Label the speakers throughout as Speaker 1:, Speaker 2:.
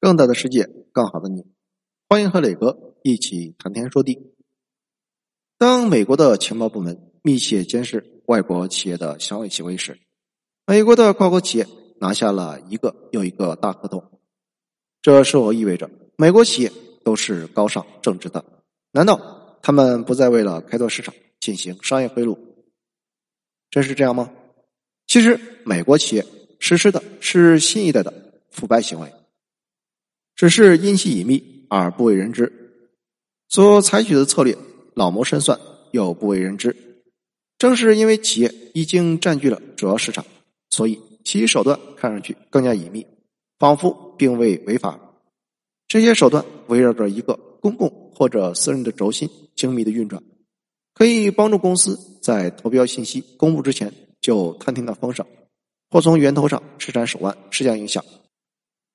Speaker 1: 更大的世界，更好的你。欢迎和磊哥一起谈天说地。当美国的情报部门密切监视外国企业的小尾行为时，美国的跨国企业拿下了一个又一个大合同。这是否意味着美国企业都是高尚正直的？难道他们不再为了开拓市场进行商业贿赂？真是这样吗？其实，美国企业实施的是新一代的腐败行为，只是因其隐秘而不为人知，所采取的策略老谋深算又不为人知。正是因为企业已经占据了主要市场，所以其手段看上去更加隐秘，仿佛并未违法。这些手段围绕着一个公共或者私人的轴心精密的运转，可以帮助公司在投标信息公布之前。就探听到风声，或从源头上施展手腕施加影响，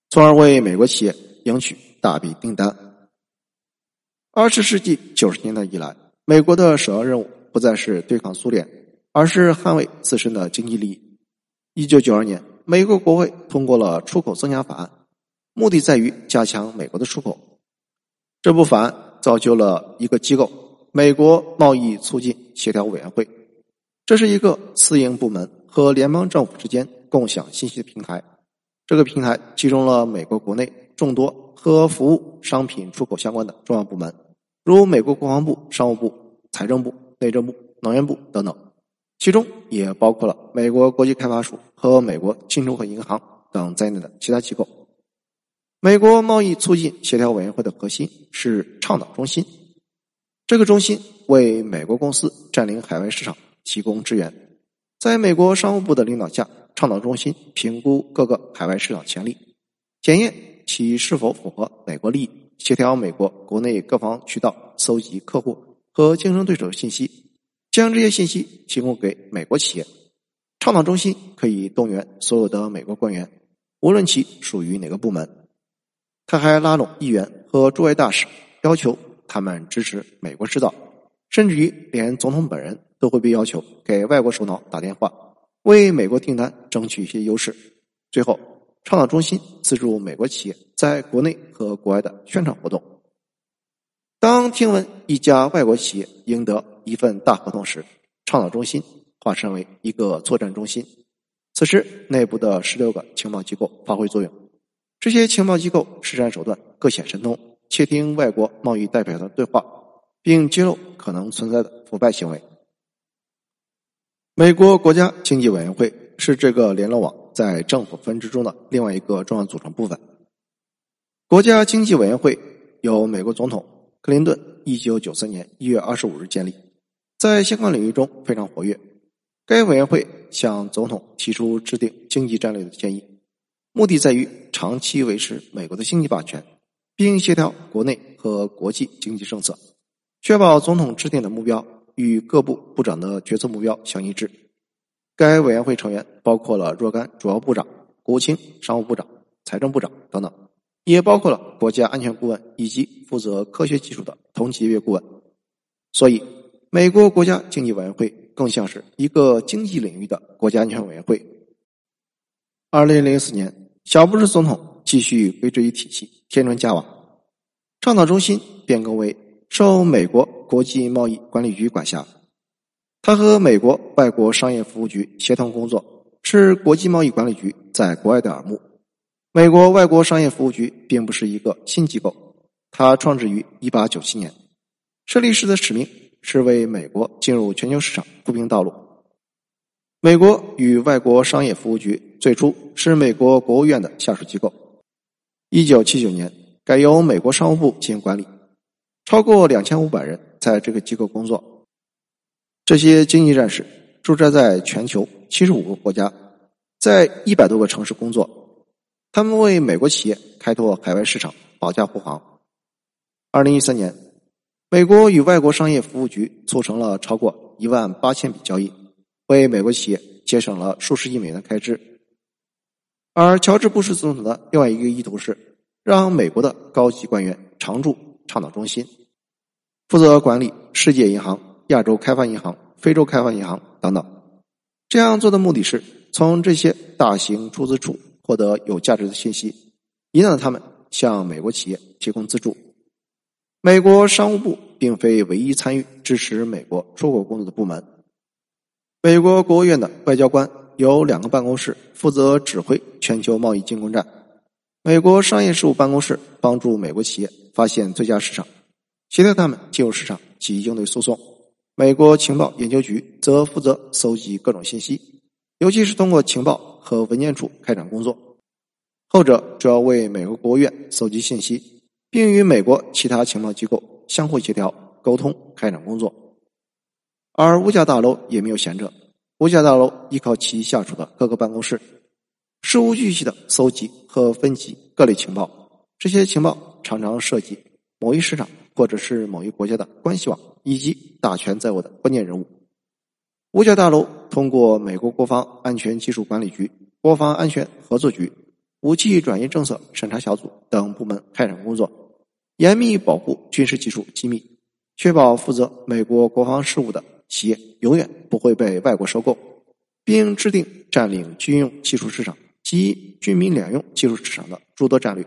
Speaker 1: 从而为美国企业赢取大笔订单。二十世纪九十年代以来，美国的首要任务不再是对抗苏联，而是捍卫自身的经济利益。一九九二年，美国国会通过了出口增强法案，目的在于加强美国的出口。这部法案造就了一个机构——美国贸易促进协调委员会。这是一个私营部门和联邦政府之间共享信息的平台。这个平台集中了美国国内众多和服务商品出口相关的重要部门，如美国国防部、商务部、财政部、内政部、能源部等等，其中也包括了美国国际开发署和美国进出口银行等在内的其他机构。美国贸易促进协调委员会的核心是倡导中心，这个中心为美国公司占领海外市场。提供支援，在美国商务部的领导下，倡导中心评估各个海外市场潜力，检验其是否符合美国利益，协调美国国内各方渠道，搜集客户和竞争对手信息，将这些信息提供给美国企业。倡导中心可以动员所有的美国官员，无论其属于哪个部门。他还拉拢议员和驻外大使，要求他们支持美国制造，甚至于连总统本人。都会被要求给外国首脑打电话，为美国订单争取一些优势。最后，倡导中心资助美国企业在国内和国外的宣传活动。当听闻一家外国企业赢得一份大合同时，倡导中心化身为一个作战中心。此时，内部的十六个情报机构发挥作用。这些情报机构施展手段各显神通，窃听外国贸易代表的对话，并揭露可能存在的腐败行为。美国国家经济委员会是这个联络网在政府分支中的另外一个重要组成部分。国家经济委员会由美国总统克林顿一九九三年一月二十五日建立，在相关领域中非常活跃。该委员会向总统提出制定经济战略的建议，目的在于长期维持美国的经济霸权，并协调国内和国际经济政策，确保总统制定的目标。与各部部长的决策目标相一致。该委员会成员包括了若干主要部长、国务卿、商务部长、财政部长等等，也包括了国家安全顾问以及负责科学技术的同级别顾问。所以，美国国家经济委员会更像是一个经济领域的国家安全委员会。二零零四年，小布什总统继续归之于体系，添砖加瓦，倡导中心变更为。受美国国际贸易管理局管辖，他和美国外国商业服务局协同工作，是国际贸易管理局在国外的耳目。美国外国商业服务局并不是一个新机构，它创制于一八九七年，设立时的使命是为美国进入全球市场铺平道路。美国与外国商业服务局最初是美国国务院的下属机构，一九七九年改由美国商务部进行管理。超过两千五百人在这个机构工作，这些经济战士驻扎在全球七十五个国家，在一百多个城市工作。他们为美国企业开拓海外市场，保驾护航。二零一三年，美国与外国商业服务局促成了超过一万八千笔交易，为美国企业节省了数十亿美元的开支。而乔治·布什总统的另外一个意图是，让美国的高级官员常驻。倡导中心负责管理世界银行、亚洲开发银行、非洲开发银行等等。这样做的目的是从这些大型出资处获得有价值的信息，引导他们向美国企业提供资助。美国商务部并非唯一参与支持美国出口工作的部门。美国国务院的外交官有两个办公室负责指挥全球贸易进攻战。美国商业事务办公室帮助美国企业发现最佳市场，协调他们进入市场及应对诉讼。美国情报研究局则负责搜集各种信息，尤其是通过情报和文件处开展工作。后者主要为美国国务院搜集信息，并与美国其他情报机构相互协调、沟通、开展工作。而五角大楼也没有闲着，五角大楼依靠其下属的各个办公室，事无巨细的搜集和分析各类情报。这些情报常常涉及某一市场或者是某一国家的关系网以及大权在握的关键人物。五角大楼通过美国国防安全技术管理局、国防安全合作局。武器转移政策审查小组等部门开展工作，严密保护军事技术机密，确保负责美国国防事务的企业永远不会被外国收购，并制定占领军用技术市场及军民两用技术市场的诸多战略。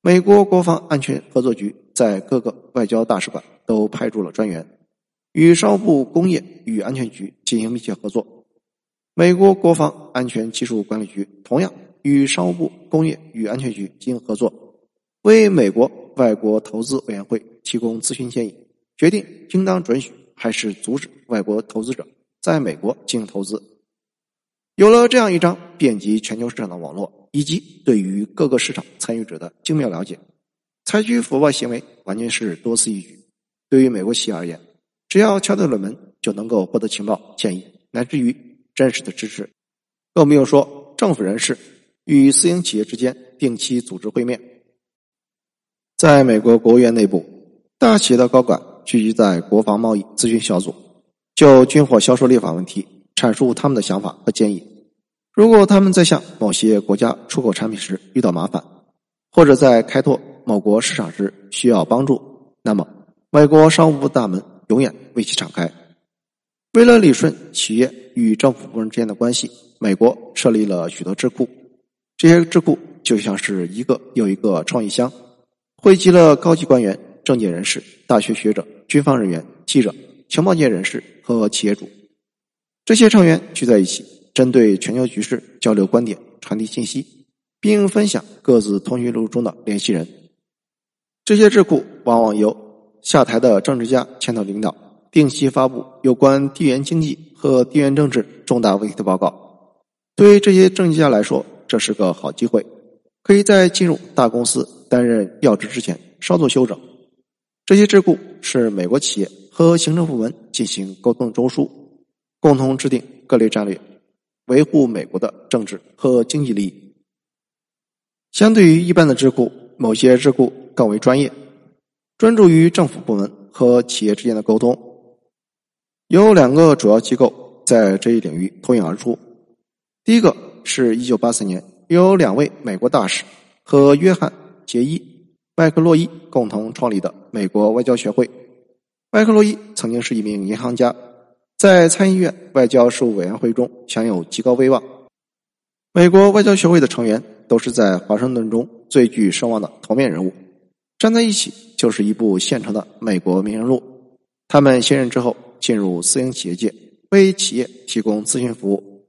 Speaker 1: 美国国防安全合作局在各个外交大使馆都派驻了专员，与商务部工业与安全局进行密切合作。美国国防安全技术管理局同样。与商务部工业与安全局进行合作，为美国外国投资委员会提供咨询建议，决定应当准许还是阻止外国投资者在美国进行投资。有了这样一张遍及全球市场的网络，以及对于各个市场参与者的精妙了解，采取腐败行为完全是多此一举。对于美国企业而言，只要敲对了门，就能够获得情报建议，乃至于真实的支持。更不用说政府人士。与私营企业之间定期组织会面。在美国国务院内部，大企业的高管聚集在国防贸易咨询小组，就军火销售立法问题阐述他们的想法和建议。如果他们在向某些国家出口产品时遇到麻烦，或者在开拓某国市场时需要帮助，那么美国商务部大门永远为其敞开。为了理顺企业与政府部门之间的关系，美国设立了许多智库。这些智库就像是一个又一个创意箱，汇集了高级官员、政界人士、大学学者、军方人员、记者、情报界人士和企业主。这些成员聚在一起，针对全球局势交流观点、传递信息，并分享各自通讯录中的联系人。这些智库往往由下台的政治家牵头领导，定期发布有关地缘经济和地缘政治重大问题的报告。对于这些政治家来说，这是个好机会，可以在进入大公司担任要职之前稍作休整。这些智库是美国企业和行政部门进行沟通的中枢，共同制定各类战略，维护美国的政治和经济利益。相对于一般的智库，某些智库更为专业，专注于政府部门和企业之间的沟通。有两个主要机构在这一领域脱颖而出，第一个。是一九八四年，由两位美国大使和约翰·杰伊·麦克洛伊共同创立的美国外交学会。麦克洛伊曾经是一名银行家，在参议院外交事务委员会中享有极高威望。美国外交学会的成员都是在华盛顿中最具声望的头面人物，站在一起就是一部现成的美国名人录。他们卸任之后，进入私营企业界，为企业提供咨询服务。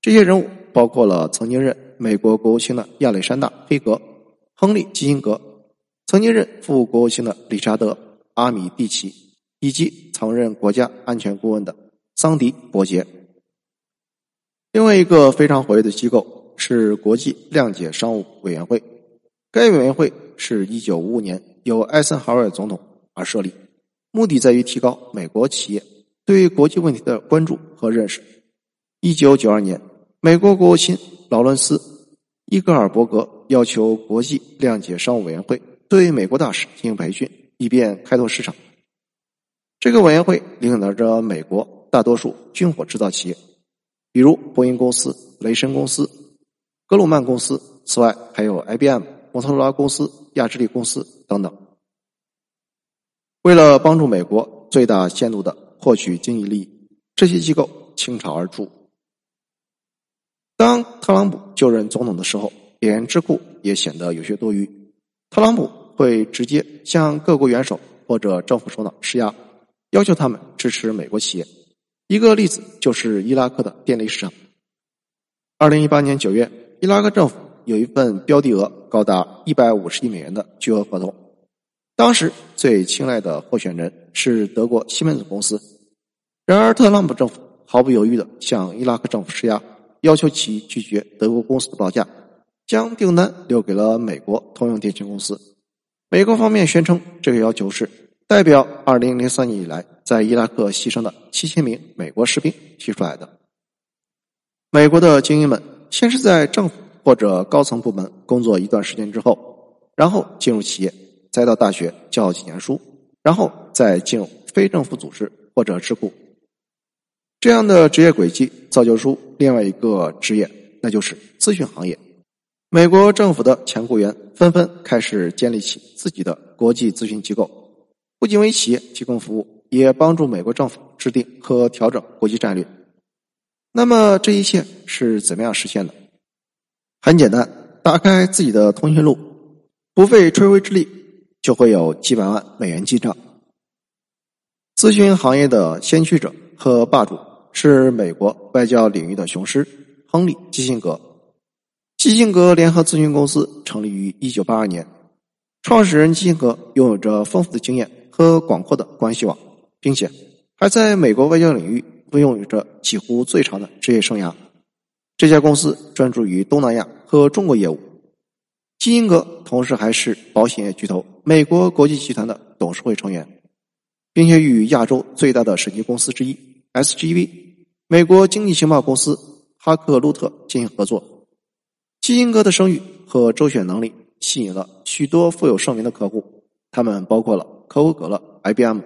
Speaker 1: 这些人物。包括了曾经任美国国务卿的亚历山大·黑格、亨利·基辛格，曾经任副国务卿的理查德·阿米蒂奇，以及曾任国家安全顾问的桑迪·伯杰。另外一个非常活跃的机构是国际谅解商务委员会，该委员会是一九五五年由艾森豪威尔总统而设立，目的在于提高美国企业对于国际问题的关注和认识。一九九二年。美国国务卿劳伦斯·伊格尔伯格要求国际谅解商务委员会对美国大使进行培训，以便开拓市场。这个委员会领导着美国大多数军火制造企业，比如波音公司、雷神公司、格鲁曼公司，此外还有 IBM、摩托罗拉公司、亚智利公司等等。为了帮助美国最大限度的获取经济利益，这些机构倾巢而出。当特朗普就任总统的时候，连智库也显得有些多余。特朗普会直接向各国元首或者政府首脑施压，要求他们支持美国企业。一个例子就是伊拉克的电力市场。二零一八年九月，伊拉克政府有一份标的额高达一百五十亿美元的巨额合同，当时最青睐的候选人是德国西门子公司。然而，特朗普政府毫不犹豫的向伊拉克政府施压，要求其拒绝德国公司的报价，将订单留给了美国通用电气公司。美国方面宣称，这个要求是代表二零零三年以来在伊拉克牺牲的七千名美国士兵提出来的。美国的精英们先是在政府或者高层部门工作一段时间之后，然后进入企业，再到大学教几年书，然后再进入非政府组织或者智库。这样的职业轨迹造就出另外一个职业，那就是咨询行业。美国政府的前雇员纷纷开始建立起自己的国际咨询机构，不仅为企业提供服务，也帮助美国政府制定和调整国际战略。那么这一切是怎么样实现的？很简单，打开自己的通讯录，不费吹灰之力，就会有几百万美元进账。咨询行业的先驱者和霸主。是美国外交领域的雄狮亨利基辛格。基辛格联合咨询公司成立于一九八二年，创始人基辛格拥有着丰富的经验和广阔的关系网，并且还在美国外交领域拥有着几乎最长的职业生涯。这家公司专注于东南亚和中国业务。基辛格同时还是保险业巨头美国国际集团的董事会成员，并且与亚洲最大的审计公司之一 SGV。美国经济情报公司哈克路特进行合作，基辛格的声誉和周旋能力吸引了许多富有盛名的客户，他们包括了可口可乐、IBM、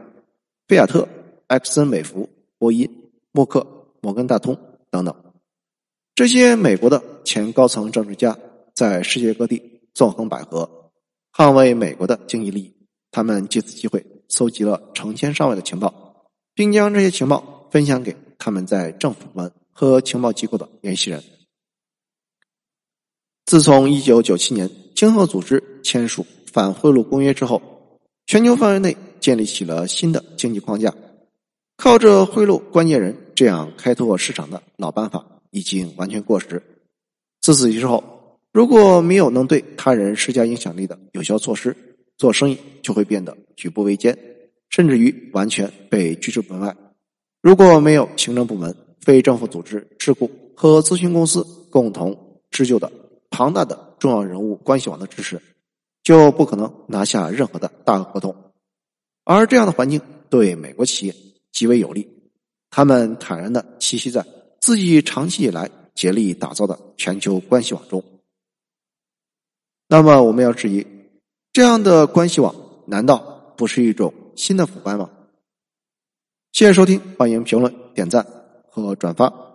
Speaker 1: 菲亚特、埃克森美孚、波音、默克、摩根大通等等。这些美国的前高层政治家在世界各地纵横捭阖，捍卫美国的经济利益。他们借此机会搜集了成千上万的情报，并将这些情报分享给。他们在政府部门和情报机构的联系人。自从一九九七年经合组织签署反贿赂公约之后，全球范围内建立起了新的经济框架。靠着贿赂关键人这样开拓市场的老办法已经完全过时。自此之后，如果没有能对他人施加影响力的有效措施，做生意就会变得举步维艰，甚至于完全被拒之门外。如果没有行政部门、非政府组织、智库和咨询公司共同织就的庞大的重要人物关系网的支持，就不可能拿下任何的大额合同。而这样的环境对美国企业极为有利，他们坦然的栖息在自己长期以来竭力打造的全球关系网中。那么，我们要质疑，这样的关系网难道不是一种新的腐败吗？谢谢收听，欢迎评论、点赞和转发。